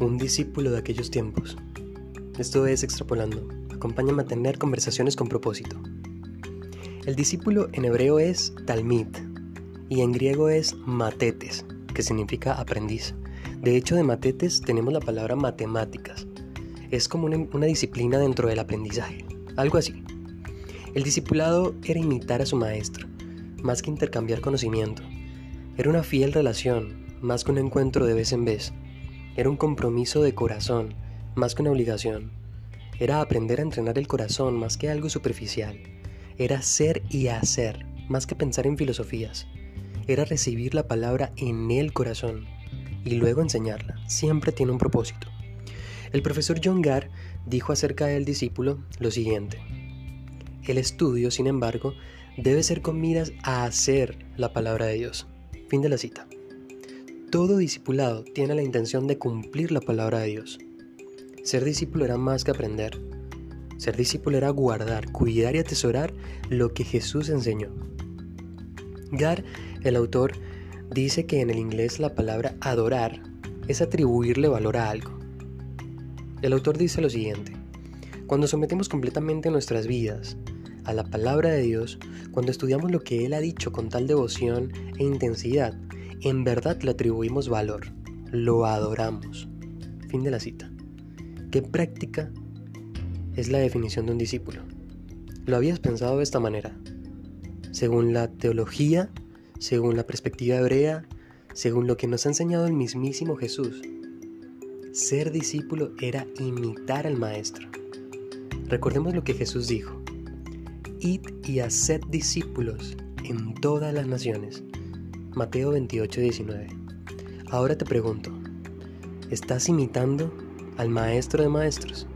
un discípulo de aquellos tiempos. Esto es Extrapolando. Acompáñame a tener conversaciones con propósito. El discípulo en hebreo es talmid y en griego es matetes, que significa aprendiz. De hecho, de matetes tenemos la palabra matemáticas. Es como una, disciplina dentro del aprendizaje, algo así. El discipulado era imitar a su maestro, más que intercambiar conocimiento. Era una fiel relación, más que un encuentro de vez en vez. Era un compromiso de corazón, más que una obligación. Era aprender a entrenar el corazón más que algo superficial. Era ser y hacer, más que pensar en filosofías. Era recibir la palabra en el corazón y luego enseñarla. Siempre tiene un propósito. El profesor John Garr dijo acerca del discípulo lo siguiente. El estudio, sin embargo, debe ser con miras a hacer la palabra de Dios. Fin de la cita. Todo discipulado tiene la intención de cumplir la palabra de Dios. Ser discípulo era más que aprender. Ser discípulo era guardar, cuidar y atesorar lo que Jesús enseñó. Gar, el autor, dice que en el inglés la palabra adorar es atribuirle valor a algo. El autor dice lo siguiente, cuando sometemos completamente nuestras vidas a la palabra de Dios, cuando estudiamos lo que Él ha dicho con tal devoción e intensidad, en verdad le atribuimos valor, lo adoramos. Fin de la cita. ¿Qué práctica es la definición de un discípulo? ¿Lo habías pensado de esta manera? Según la teología, según la perspectiva hebrea, según lo que nos ha enseñado el mismísimo Jesús, ser discípulo era imitar al Maestro. Recordemos lo que Jesús dijo. Id y haced discípulos en todas las naciones Mateo 28, 19. Ahora te pregunto, ¿estás imitando al Maestro de Maestros?